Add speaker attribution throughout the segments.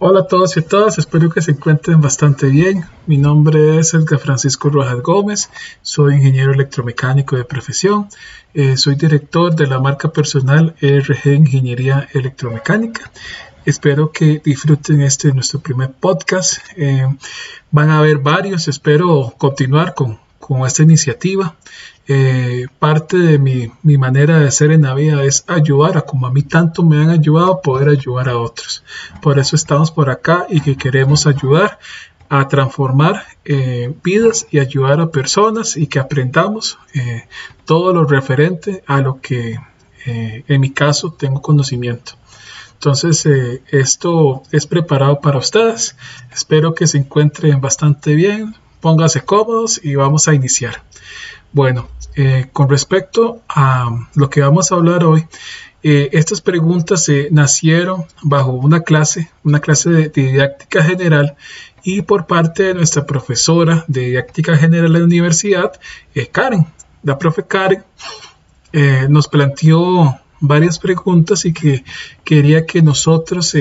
Speaker 1: Hola a todos y a todas, espero que se encuentren bastante bien. Mi nombre es Edgar Francisco Rojas Gómez, soy ingeniero electromecánico de profesión, eh, soy director de la marca personal ERG Ingeniería Electromecánica. Espero que disfruten este nuestro primer podcast. Eh, van a haber varios, espero continuar con, con esta iniciativa. Eh, parte de mi, manera de ser en la vida es ayudar a como a mí tanto me han ayudado, poder ayudar a otros. Por eso estamos por acá y que queremos ayudar a transformar eh, vidas y ayudar a personas y que aprendamos eh, todo lo referente a lo que en mi caso tengo conocimiento. Entonces, esto es preparado para ustedes. Espero que se encuentren bastante bien. Pónganse cómodos y vamos a iniciar. Bueno, eh, con respecto a lo que vamos a hablar hoy, eh, estas preguntas se nacieron bajo una clase, una clase de, didáctica general y por parte de nuestra profesora de didáctica general de la universidad, eh, Karen. La profe Karen nos planteó varias preguntas y que quería que nosotros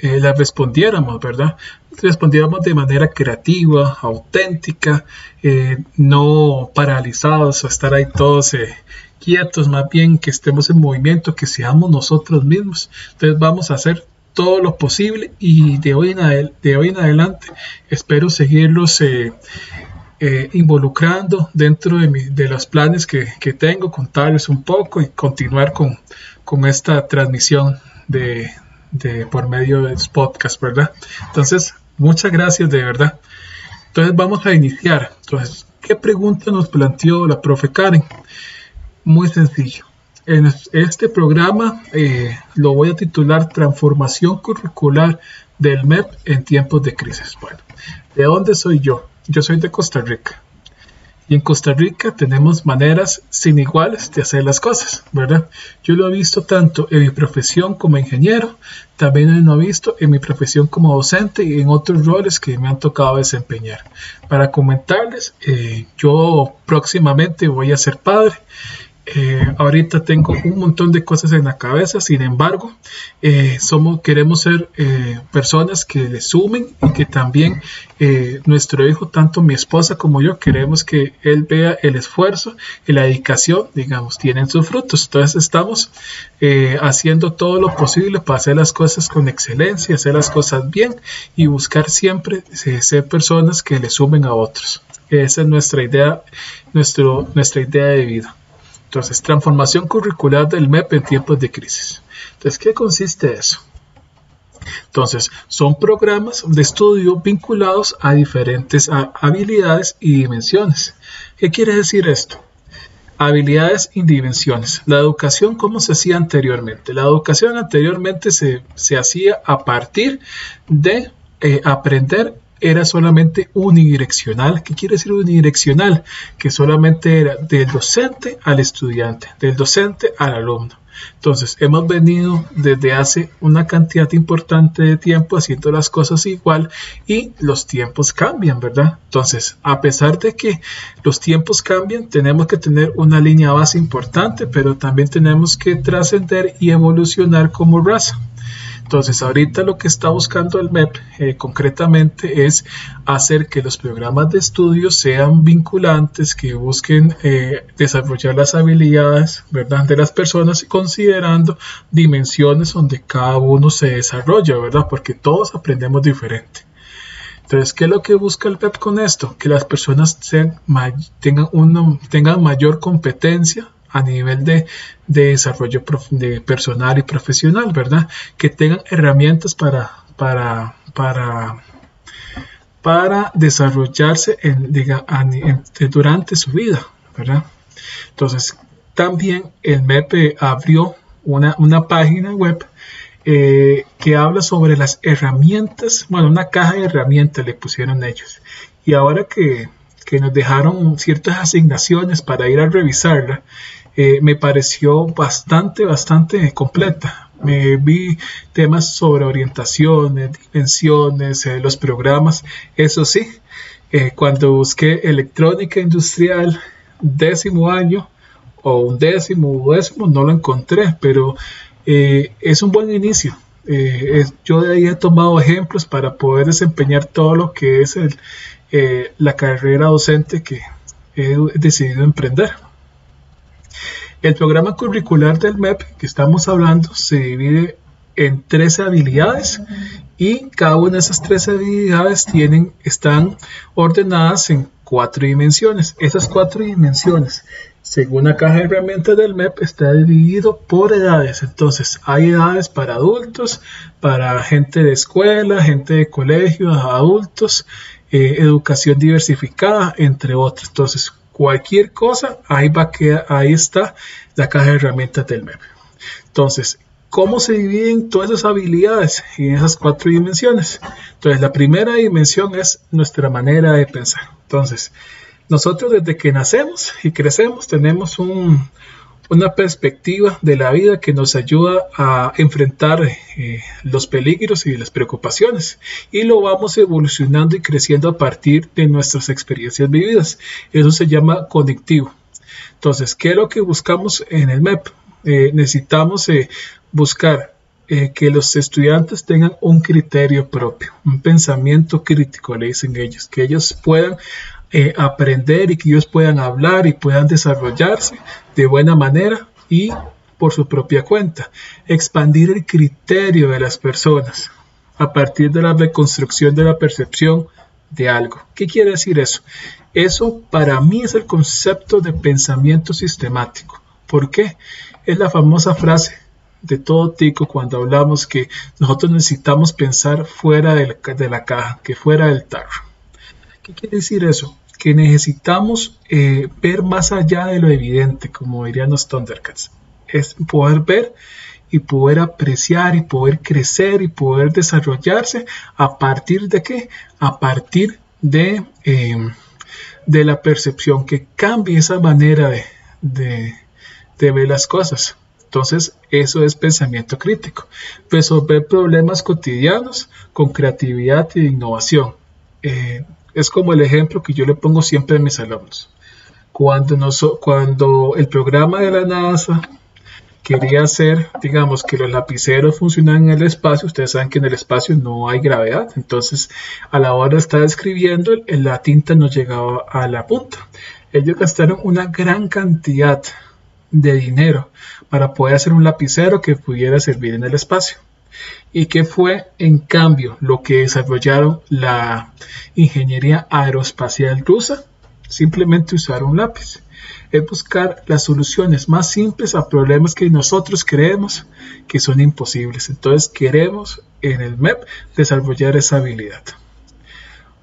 Speaker 1: las respondiéramos, ¿verdad? respondiéramos de manera creativa, auténtica, eh, no paralizados a estar ahí todos eh, quietos, más bien que estemos en movimiento, que seamos nosotros mismos. Entonces vamos a hacer todo lo posible y de hoy en, de hoy en adelante espero seguirlos eh, involucrando dentro de, de los planes que, que, tengo, contarles un poco y continuar con, con esta transmisión de, de, por medio de los podcasts, ¿verdad? Entonces, Muchas gracias de verdad. Entonces vamos a iniciar. Entonces, ¿qué pregunta nos planteó la profe Karen? Muy sencillo. En este programa eh, lo voy a titular Transformación curricular del MEP en tiempos de crisis. Bueno, ¿de dónde soy yo? Yo soy de Costa Rica. Y en Costa Rica tenemos maneras sin iguales de hacer las cosas, ¿verdad? Yo lo he visto tanto en mi profesión como ingeniero, también lo he visto en mi profesión como docente y en otros roles que me han tocado desempeñar. Para comentarles, eh, yo próximamente voy a ser padre eh, ahorita tengo un montón de cosas en la cabeza, sin embargo, eh, somos, queremos ser eh, personas que le sumen y que también nuestro hijo, tanto mi esposa como yo, queremos que él vea el esfuerzo y la dedicación, digamos, tienen sus frutos. Entonces estamos haciendo todo lo posible para hacer las cosas con excelencia, hacer las cosas bien y buscar siempre ser personas que le sumen a otros. Esa es nuestra idea, nuestro, nuestra idea de vida. Entonces, transformación curricular del MEP en tiempos de crisis. Entonces, ¿qué consiste eso? Entonces, son programas de estudio vinculados a diferentes habilidades y dimensiones. ¿Qué quiere decir esto? Habilidades y dimensiones. La educación, ¿cómo se hacía anteriormente? La educación anteriormente se, hacía a partir de eh, aprender era solamente unidireccional. ¿Qué quiere decir unidireccional? Que solamente era del docente al estudiante, del docente al alumno. Entonces, hemos venido desde hace una cantidad importante de tiempo haciendo las cosas igual y los tiempos cambian, ¿verdad? Entonces, a pesar de que los tiempos cambian, tenemos que tener una línea base importante, pero también tenemos que trascender y evolucionar como raza. Entonces, ahorita lo que está buscando el MEP eh, concretamente es hacer que los programas de estudio sean vinculantes, que busquen eh, desarrollar las habilidades ¿verdad? de las personas considerando dimensiones donde cada uno se desarrolla, ¿verdad? Porque todos aprendemos diferente. Entonces, ¿qué es lo que busca el MEP con esto? Que las personas tengan, tengan mayor competencia a nivel de, desarrollo de personal y profesional, ¿verdad? Que tengan herramientas para, para, para, para desarrollarse durante su vida, ¿verdad? Entonces, también el MEP abrió una, una página web eh, que habla sobre las herramientas, bueno, una caja de herramientas le pusieron ellos. Y ahora que, que nos dejaron ciertas asignaciones para ir a revisarla, eh, me pareció bastante, bastante completa. Me vi temas sobre orientaciones, dimensiones, eh, los programas. Eso sí, eh, cuando busqué electrónica industrial, décimo año o un décimo o décimo, no lo encontré, pero es un buen inicio. Yo de ahí he tomado ejemplos para poder desempeñar todo lo que es el, la carrera docente que he decidido emprender. El programa curricular del MEP que estamos hablando se divide en 13 habilidades y cada una de esas 13 habilidades tienen, están ordenadas en cuatro dimensiones. Esas cuatro dimensiones, según la caja de herramientas del MEP, está dividido por edades. Entonces, hay edades para adultos, para gente de escuela, gente de colegio, adultos, eh, educación diversificada, entre otros. Entonces, cualquier cosa, ahí va ahí está la caja de herramientas del MEP. Entonces, ¿Cómo se dividen todas esas habilidades en esas cuatro dimensiones? Entonces, la primera dimensión es nuestra manera de pensar. Entonces, nosotros desde que nacemos y crecemos tenemos una perspectiva de la vida que nos ayuda a enfrentar eh, los peligros y las preocupaciones y lo vamos evolucionando y creciendo a partir de nuestras experiencias vividas. Eso se llama conectivo. Entonces, ¿qué es lo que buscamos en el MEP? Eh, necesitamos eh, buscar que los estudiantes tengan un criterio propio, un pensamiento crítico, le dicen ellos, que ellos puedan eh, aprender y que ellos puedan hablar y puedan desarrollarse de buena manera y por su propia cuenta, expandir el criterio de las personas a partir de la reconstrucción de la percepción de algo. ¿Qué quiere decir eso? Eso para mí es el concepto de pensamiento sistemático. ¿Por qué? Es la famosa frase de todo tico cuando hablamos que nosotros necesitamos pensar fuera de la, caja, que fuera del tarro. ¿Qué quiere decir eso? Que necesitamos eh, ver más allá de lo evidente, como dirían los Thundercats. Es poder ver y poder apreciar y poder crecer y poder desarrollarse a partir de qué? A partir de, em, de la percepción, que cambie esa manera de ver las cosas. Entonces, eso es pensamiento crítico. Resolver problemas cotidianos con creatividad e innovación. Eh, es como el ejemplo que yo le pongo siempre a mis alumnos. Cuando, cuando el programa de la NASA quería hacer, digamos, que los lapiceros funcionan en el espacio, ustedes saben que en el espacio no hay gravedad, entonces a la hora de estar escribiendo, la tinta no llegaba a la punta. Ellos gastaron una gran cantidad de dinero para poder hacer un lapicero que pudiera servir en el espacio. ¿Y qué fue en cambio lo que desarrollaron la ingeniería aeroespacial rusa? Simplemente usar un lápiz. Es buscar las soluciones más simples a problemas que nosotros creemos que son imposibles. Entonces queremos en el MEP desarrollar esa habilidad.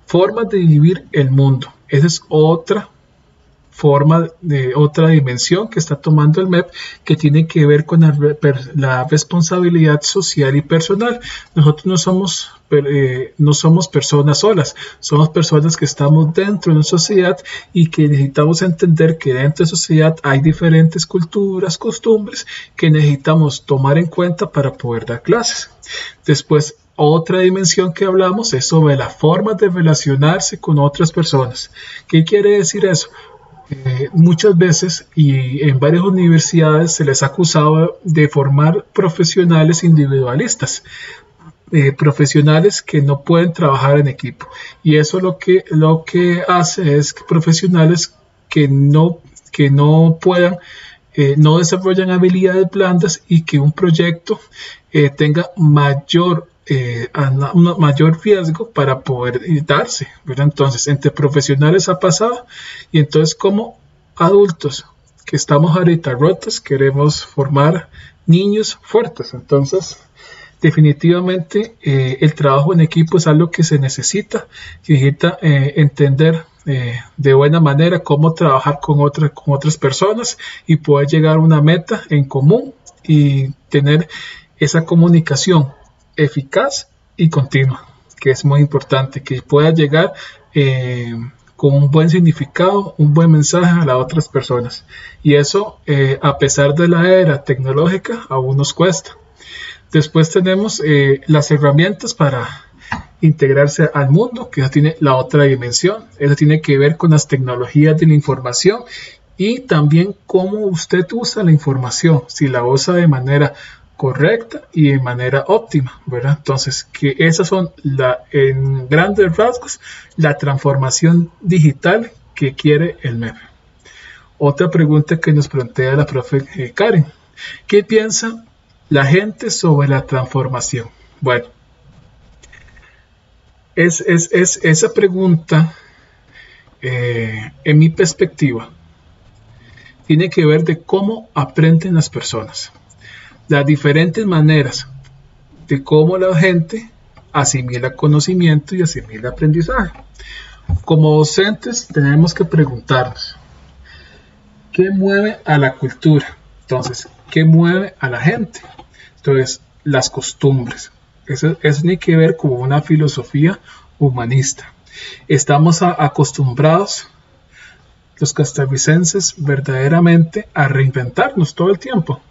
Speaker 1: Formas de vivir el mundo. Esa es otra forma de otra dimensión que está tomando el MEP que tiene que ver con la, responsabilidad social y personal. Nosotros no somos, eh, no somos personas solas, somos personas que estamos dentro de una sociedad y que necesitamos entender que dentro de sociedad hay diferentes culturas, costumbres que necesitamos tomar en cuenta para poder dar clases. Después, otra dimensión que hablamos es sobre la forma de relacionarse con otras personas. ¿Qué quiere decir eso? Eh, muchas veces y en varias universidades se les ha acusado de formar profesionales individualistas, eh, profesionales que no pueden trabajar en equipo. Y eso lo que, lo que hace es que profesionales que no, que no puedan, eh, no desarrollan habilidades blandas y que un proyecto tenga mayor eh, un mayor riesgo para poder darse. Entonces, entre profesionales ha pasado y entonces como adultos que estamos ahorita rotos, queremos formar niños fuertes. Entonces, definitivamente eh, el trabajo en equipo es algo que se necesita, necesita eh, entender eh, de buena manera cómo trabajar con, con otras personas y poder llegar a una meta en común y tener esa comunicación eficaz y continua, que es muy importante, que pueda llegar eh, con un buen significado, un buen mensaje a las otras personas. Y eso, eh, a pesar de la era tecnológica, aún nos cuesta. Después tenemos eh, las herramientas para integrarse al mundo, que eso tiene la otra dimensión. Eso tiene que ver con las tecnologías de la información y también cómo usted usa la información, si la usa de manera correcta y de manera óptima, ¿verdad? Entonces, que esas son la, en grandes rasgos la transformación digital que quiere el MEP. Otra pregunta que nos plantea la profe eh, Karen. ¿Qué piensa la gente sobre la transformación? Bueno, es, esa pregunta, eh, en mi perspectiva, tiene que ver de cómo aprenden las personas, las diferentes maneras de cómo la gente asimila conocimiento y asimila aprendizaje. Como docentes tenemos que preguntarnos, ¿qué mueve a la cultura? Entonces, ¿qué mueve a la gente? Entonces, las costumbres. Eso, tiene que ver con una filosofía humanista. Estamos acostumbrados los costarricenses verdaderamente a reinventarnos todo el tiempo?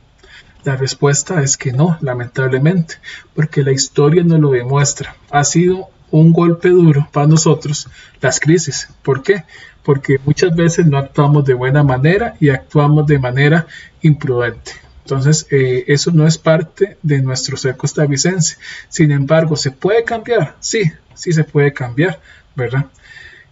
Speaker 1: La respuesta es que no, lamentablemente, porque la historia nos lo demuestra. Ha sido un golpe duro para nosotros las crisis. ¿Por qué? Porque muchas veces no actuamos de buena manera y actuamos de manera imprudente. Entonces, eh, eso no es parte de nuestro ser costarricense. Sin embargo, ¿se puede cambiar? Sí, sí se puede cambiar, ¿verdad?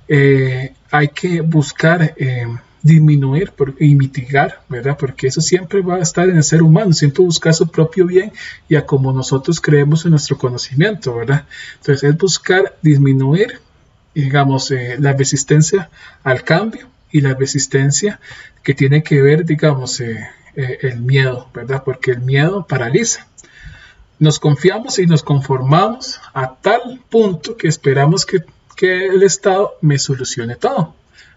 Speaker 1: Eh, hay que buscar eh, disminuir y mitigar, ¿verdad? Porque eso siempre va a estar en el ser humano, siempre buscar su propio bien y a como nosotros creemos en nuestro conocimiento, ¿verdad? Entonces es buscar disminuir, digamos, eh, la resistencia al cambio y la resistencia que tiene que ver, digamos, el miedo, ¿verdad? Porque el miedo paraliza. Nos confiamos y nos conformamos a tal punto que esperamos que que el Estado me solucione todo,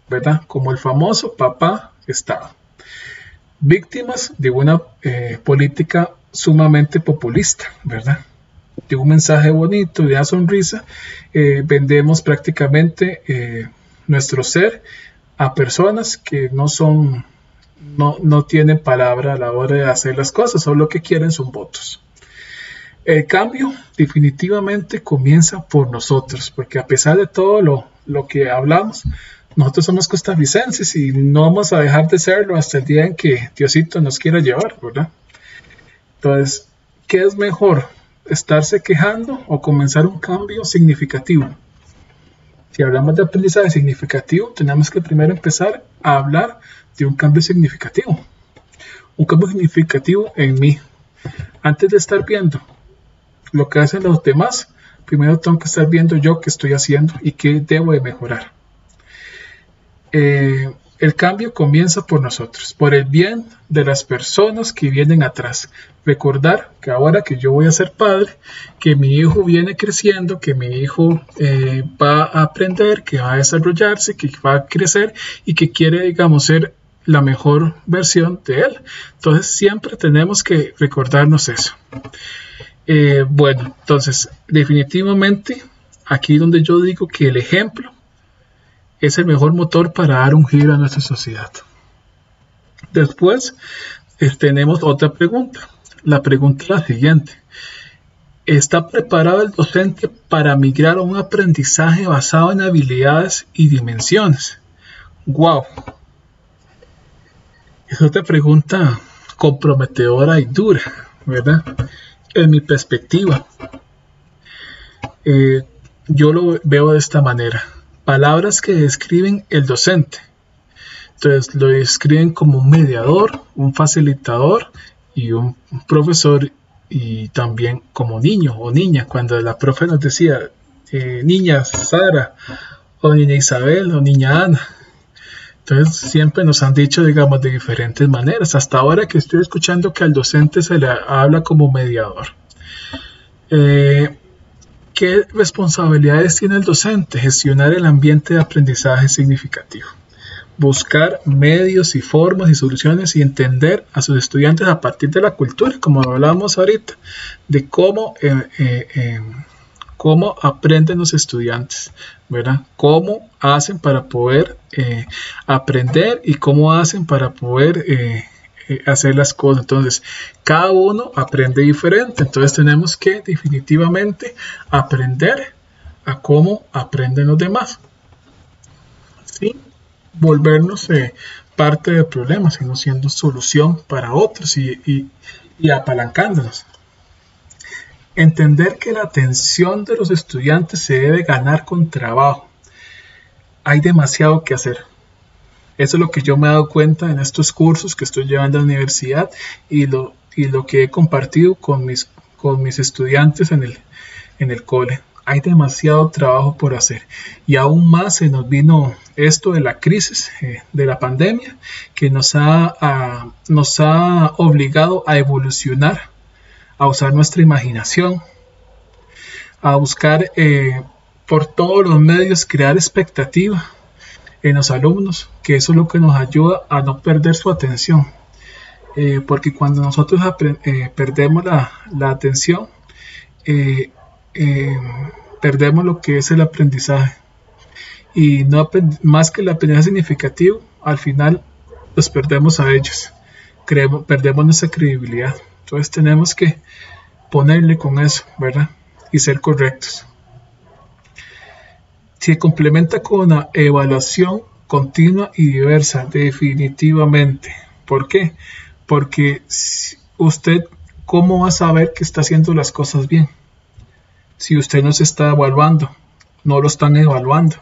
Speaker 1: ¿verdad? Como el famoso papá Estado. Víctimas de una eh, política sumamente populista, ¿verdad? De un mensaje bonito, de una sonrisa, eh, vendemos prácticamente eh, nuestro ser a personas que no son, no, no tienen palabra a la hora de hacer las cosas, solo lo que quieren son votos. El cambio definitivamente comienza por nosotros, porque a pesar de todo lo, que hablamos, nosotros somos costarricenses y no vamos a dejar de serlo hasta el día en que Diosito nos quiera llevar, ¿verdad? Entonces, ¿qué es mejor? ¿Estarse quejando o comenzar un cambio significativo? Si hablamos de aprendizaje significativo, tenemos que primero empezar a hablar de un cambio significativo. Un cambio significativo en mí. Antes de estar viendo lo que hacen los demás, primero tengo que estar viendo yo qué estoy haciendo y qué debo de mejorar. Eh, el cambio comienza por nosotros, por el bien de las personas que vienen atrás. Recordar que ahora que yo voy a ser padre, que mi hijo viene creciendo, que mi hijo eh, va a aprender, que va a desarrollarse, que va a crecer y que quiere, digamos, ser la mejor versión de él. Entonces siempre tenemos que recordarnos eso. Eh, bueno, entonces, definitivamente, aquí donde yo digo que el ejemplo es el mejor motor para dar un giro a nuestra sociedad. Después, tenemos otra pregunta. La pregunta es la siguiente. ¿Está preparado el docente para migrar a un aprendizaje basado en habilidades y dimensiones? ¡Wow! Es otra pregunta comprometedora y dura, ¿verdad? en mi perspectiva, eh, yo lo veo de esta manera. Palabras que describen el docente. Entonces lo describen como un mediador, un facilitador y un profesor y también como niño o niña. Cuando la profe nos decía eh, niña Sara o niña Isabel o niña Ana. Entonces siempre nos han dicho, digamos, de diferentes maneras. Hasta ahora que estoy escuchando que al docente se le habla como mediador. Eh, ¿Qué responsabilidades tiene el docente? Gestionar el ambiente de aprendizaje significativo. Buscar medios y formas y soluciones y entender a sus estudiantes a partir de la cultura, como hablábamos ahorita, de cómo eh, eh, cómo aprenden los estudiantes, ¿verdad? Cómo hacen para poder eh, aprender y cómo hacen para poder eh, eh, hacer las cosas. Entonces, cada uno aprende diferente. Entonces, tenemos que definitivamente aprender a cómo aprenden los demás. Sin volvernos parte del problema, sino siendo solución para otros y, y apalancándonos. entender que la atención de los estudiantes se debe ganar con trabajo. Hay demasiado que hacer. Eso es lo que yo me he dado cuenta en estos cursos que estoy llevando a la universidad y lo, y lo que he compartido con mis, con mis estudiantes en el, en el cole. Hay demasiado trabajo por hacer y aún más se nos vino esto de la crisis, eh, de la pandemia, que nos ha, nos ha obligado a evolucionar, a usar nuestra imaginación, a buscar eh, por todos los medios crear expectativa en los alumnos, que eso es lo que nos ayuda a no perder su atención. Eh, porque cuando nosotros eh, perdemos la, atención, eh, perdemos lo que es el aprendizaje. Y no más que el aprendizaje significativo, al final los perdemos a ellos. Creemos, perdemos nuestra credibilidad. Entonces tenemos que ponerle con eso, ¿verdad? Y ser correctos. Se complementa con una evaluación continua y diversa, definitivamente. ¿Por qué? Porque usted, ¿cómo va a saber que está haciendo las cosas bien? Si usted no se está evaluando, no lo están evaluando.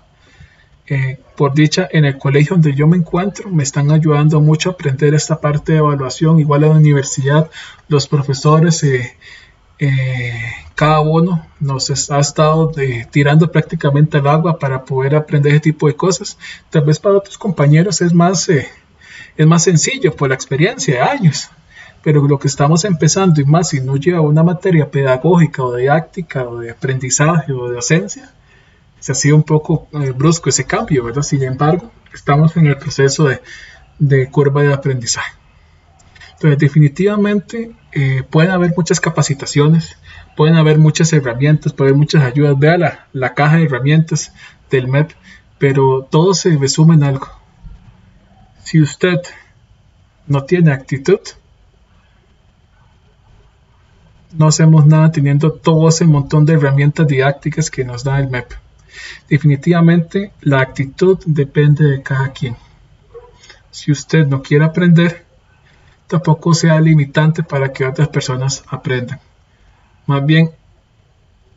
Speaker 1: Eh, por dicha, en el colegio donde yo me encuentro, me están ayudando mucho a aprender esta parte de evaluación. Igual a la universidad, los profesores, eh, eh, cada uno nos ha estado tirando prácticamente al agua para poder aprender ese tipo de cosas. Tal vez para otros compañeros es más es más sencillo por la experiencia de años, pero lo que estamos empezando y más si no lleva una materia pedagógica o didáctica o de aprendizaje o de docencia, se ha sido un poco eh, brusco ese cambio, ¿verdad? Sin embargo, estamos en el proceso de, curva de aprendizaje. Entonces, definitivamente eh, pueden haber muchas capacitaciones, pueden haber muchas herramientas, pueden haber muchas ayudas. Vea la, la caja de herramientas del MEP, pero todo se resume en algo si usted no tiene actitud, no hacemos nada teniendo todo ese montón de herramientas didácticas que nos da el MEP. Definitivamente la actitud depende de cada quien. Si usted no quiere aprender, tampoco sea limitante para que otras personas aprendan. Más bien,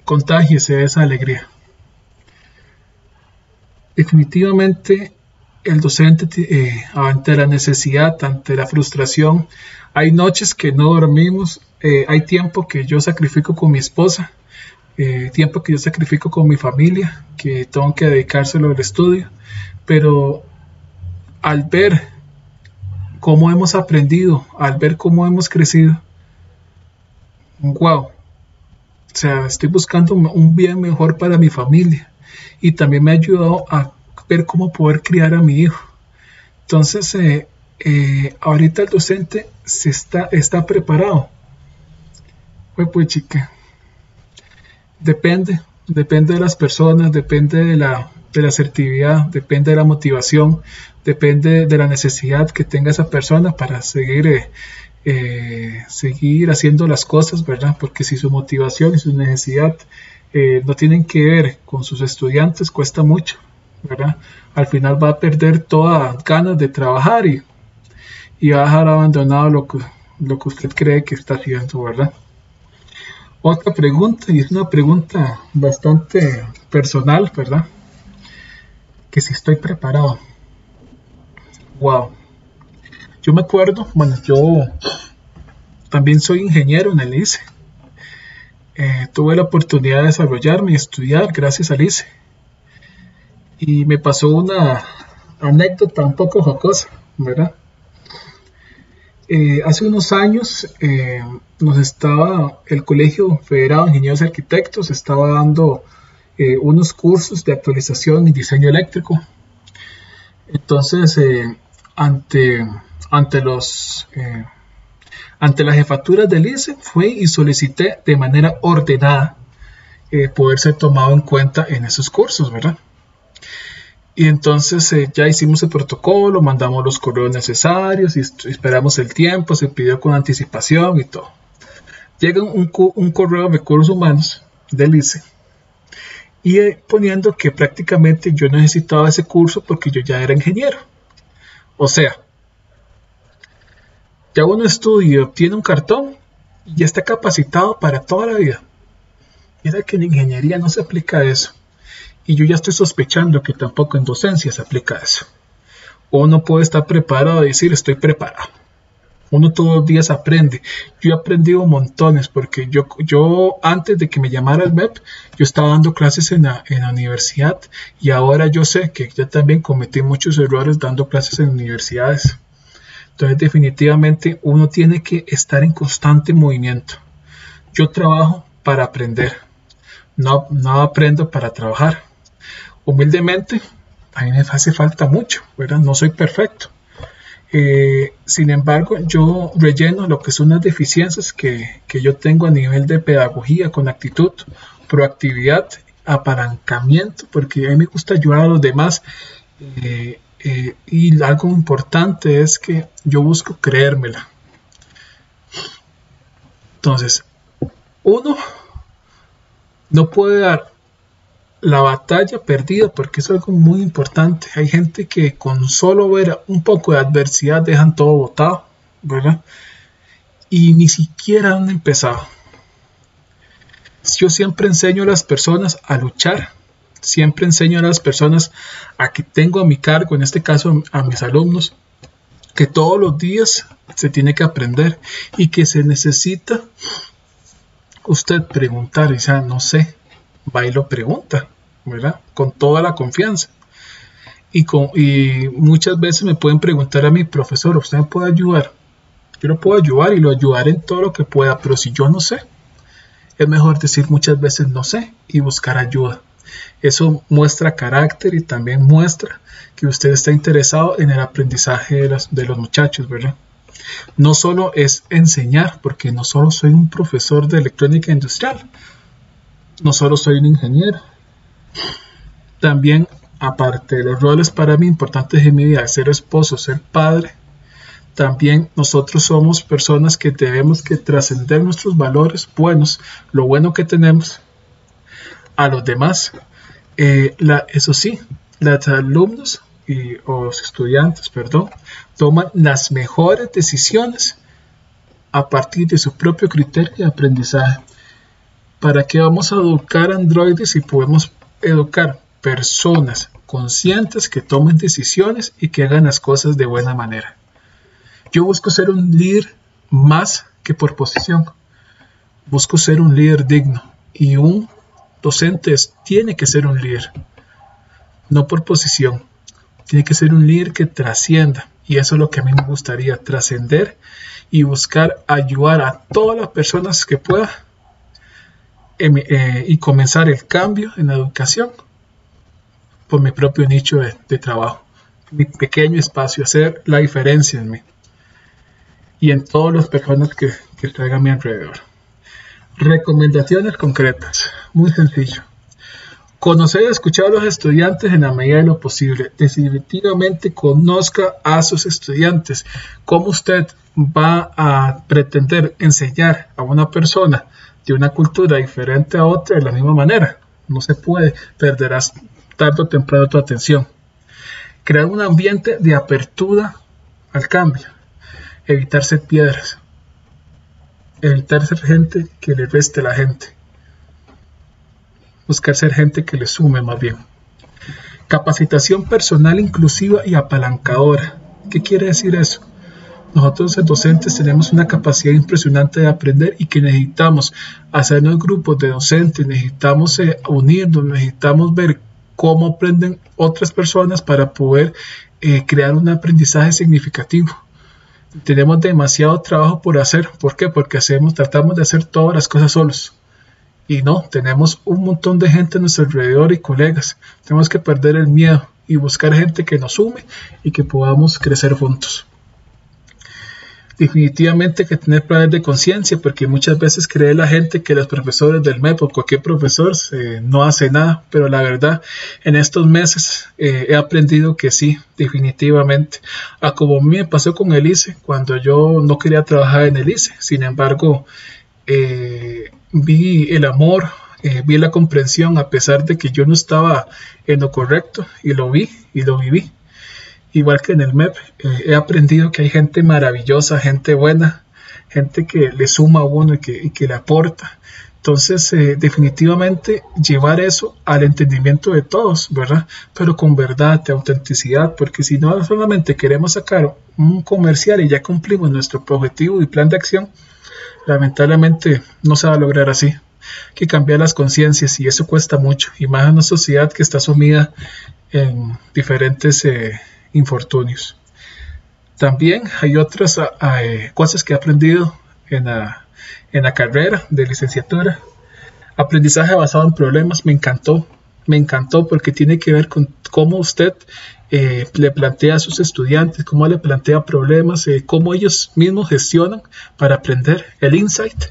Speaker 1: contágiese esa alegría. Definitivamente el docente eh, ante la necesidad, ante la frustración. Hay noches que no dormimos, eh, hay tiempo que yo sacrifico con mi esposa, eh, tiempo que yo sacrifico con mi familia, que tengo que dedicárselo al estudio, pero al ver cómo hemos aprendido, al ver cómo hemos crecido, wow, o sea, estoy buscando un bien mejor para mi familia y también me ha ayudado a ver cómo poder criar a mi hijo. Entonces, eh, eh, ahorita el docente se está, está preparado. Pues, pues chica, depende, depende de las personas, depende de la, de la asertividad, depende de la motivación, depende de la necesidad que tenga esa persona para seguir, eh, seguir haciendo las cosas, ¿verdad? Porque si su motivación y su necesidad no tienen que ver con sus estudiantes, cuesta mucho. Al final va a perder todas ganas de trabajar y, va a dejar abandonado lo que, lo que usted cree que está haciendo, ¿verdad? Otra pregunta, y es una pregunta bastante personal, ¿verdad? Que si estoy preparado. Wow. Yo me acuerdo, bueno, yo también soy ingeniero en el ICE. Eh, tuve la oportunidad de desarrollarme y estudiar gracias al ICE y me pasó una anécdota un poco jocosa, ¿verdad? Eh, hace unos años eh, nos estaba el Colegio Federado de Ingenieros y Arquitectos estaba dando eh, unos cursos de actualización y diseño eléctrico. Entonces, ante, ante los ante la jefatura del ICE fue y solicité de manera ordenada poder ser tomado en cuenta en esos cursos, ¿verdad? Y entonces eh, ya hicimos el protocolo, mandamos los correos necesarios y esperamos el tiempo, se pidió con anticipación y todo. Llega un, correo de recursos humanos del ICE y eh, poniendo que prácticamente yo necesitaba ese curso porque yo ya era ingeniero. O sea, ya uno estudia, obtiene un cartón y ya está capacitado para toda la vida. Mira que en ingeniería no se aplica eso. Y yo ya estoy sospechando que tampoco en docencia se aplica eso. Uno puede estar preparado a decir estoy preparado. Uno todos los días aprende. Yo he aprendido montones porque yo, yo antes de que me llamara el MEP, yo estaba dando clases en la, en la universidad y ahora yo sé que yo también cometí muchos errores dando clases en universidades. Entonces definitivamente uno tiene que estar en constante movimiento. Yo trabajo para aprender, no, no aprendo para trabajar humildemente, a mí me hace falta mucho, ¿verdad? No soy perfecto. Eh, sin embargo, yo relleno lo que son las deficiencias que, yo tengo a nivel de pedagogía con actitud, proactividad, apalancamiento, porque a mí me gusta ayudar a los demás. Eh, eh, y algo importante es que yo busco creérmela. Entonces, uno no puede dar la batalla perdida, porque es algo muy importante. Hay gente que con solo ver un poco de adversidad dejan todo botado, ¿verdad? Y ni siquiera han empezado. Yo siempre enseño a las personas a luchar, siempre enseño a las personas a que tengo a mi cargo, en este caso a mis alumnos, que todos los días se tiene que aprender y que se necesita usted preguntar, y sea, no sé, va y lo pregunta. ¿Verdad? Con toda la confianza. Y, con, y muchas veces me pueden preguntar a mi profesor, ¿usted me puede ayudar? Yo lo puedo ayudar y lo ayudaré en todo lo que pueda, pero si yo no sé, es mejor decir muchas veces no sé y buscar ayuda. Eso muestra carácter y también muestra que usted está interesado en el aprendizaje de los, de los muchachos, ¿verdad? No solo es enseñar, porque no solo soy un profesor de electrónica industrial, no solo soy un ingeniero, también, aparte de los roles para mí importantes en mi vida, ser esposo, ser padre, también nosotros somos personas que debemos que trascender nuestros valores buenos, lo bueno que tenemos a los demás. Eh, eso sí, los alumnos y, o los estudiantes, perdón, toman las mejores decisiones a partir de su propio criterio de aprendizaje. ¿Para qué vamos a educar androides si podemos educar personas conscientes que tomen decisiones y que hagan las cosas de buena manera. Yo busco ser un líder más que por posición. Busco ser un líder digno y un docente tiene que ser un líder, no por posición. Tiene que ser un líder que trascienda y eso es lo que a mí me gustaría, trascender y buscar ayudar a todas las personas que pueda eh, y comenzar el cambio en la educación por mi propio nicho de, trabajo, mi pequeño espacio, hacer la diferencia en mí y en todas las personas que, que traigan a mi alrededor. Recomendaciones concretas, muy sencillo. Conocer y escuchar a los estudiantes en la medida de lo posible. Definitivamente conozca a sus estudiantes. ¿Cómo usted va a pretender enseñar a una persona de una cultura diferente a otra de la misma manera. No se puede, perderás tarde o temprano tu atención. Crear un ambiente de apertura al cambio. Evitar ser piedras. Evitar ser gente que le reste la gente. Buscar ser gente que le sume más bien. Capacitación personal inclusiva y apalancadora. ¿Qué quiere decir eso? Nosotros los docentes tenemos una capacidad impresionante de aprender y que necesitamos hacernos grupos de docentes, necesitamos eh, unirnos, necesitamos ver cómo aprenden otras personas para poder eh, crear un aprendizaje significativo. Tenemos demasiado trabajo por hacer. ¿Por qué? Porque hacemos, tratamos de hacer todas las cosas solos. Y no, tenemos un montón de gente a nuestro alrededor y colegas. Tenemos que perder el miedo y buscar gente que nos sume y que podamos crecer juntos definitivamente que tener planes de conciencia, porque muchas veces cree la gente que los profesores del MEP o cualquier profesor eh, no hace nada, pero la verdad, en estos meses eh, he aprendido que sí, definitivamente. A como a mí me pasó con el ICE, cuando yo no quería trabajar en el ICE, sin embargo, eh, vi el amor, vi la comprensión, a pesar de que yo no estaba en lo correcto, y lo vi y lo viví igual que en el MEP, eh, he aprendido que hay gente maravillosa, gente buena, gente que le suma a uno y que, le aporta. Entonces, eh, definitivamente llevar eso al entendimiento de todos, ¿verdad? Pero con verdad, de autenticidad, porque si no solamente queremos sacar un comercial y ya cumplimos nuestro objetivo y plan de acción, lamentablemente no se va a lograr así. Que cambiar las conciencias y eso cuesta mucho, y más en una sociedad que está sumida en diferentes eh, infortunios. También hay otras ah, ah, eh, cosas que he aprendido en la, carrera de licenciatura. Aprendizaje basado en problemas me encantó, me encantó porque tiene que ver con cómo usted eh, le plantea a sus estudiantes, cómo le plantea problemas, eh, cómo ellos mismos gestionan para aprender el insight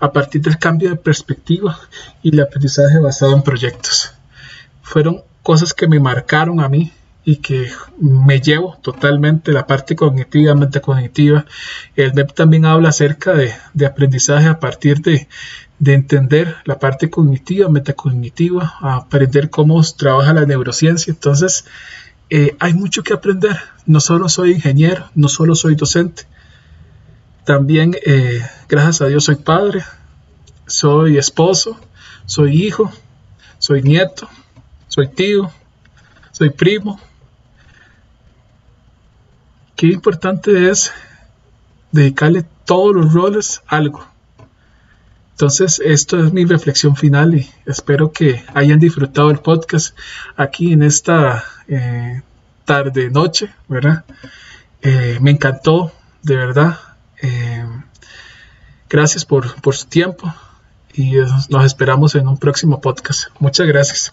Speaker 1: a partir del cambio de perspectiva y el aprendizaje basado en proyectos. Fueron cosas que me marcaron a mí y que me llevo totalmente la parte cognitiva, mente cognitiva. El MEP también habla acerca de, aprendizaje a partir de, entender la parte cognitiva, metacognitiva, a aprender cómo trabaja la neurociencia. Entonces, eh, hay mucho que aprender. No solo soy ingeniero, no solo soy docente. También, eh, gracias a Dios, soy padre, soy esposo, soy hijo, soy nieto, soy tío, soy primo, qué importante es dedicarle todos los roles algo. Entonces, esto es mi reflexión final y espero que hayan disfrutado el podcast aquí en esta eh, tarde, noche, ¿verdad? Eh, me encantó, de verdad. Eh, gracias por, por su tiempo y nos esperamos en un próximo podcast. Muchas gracias.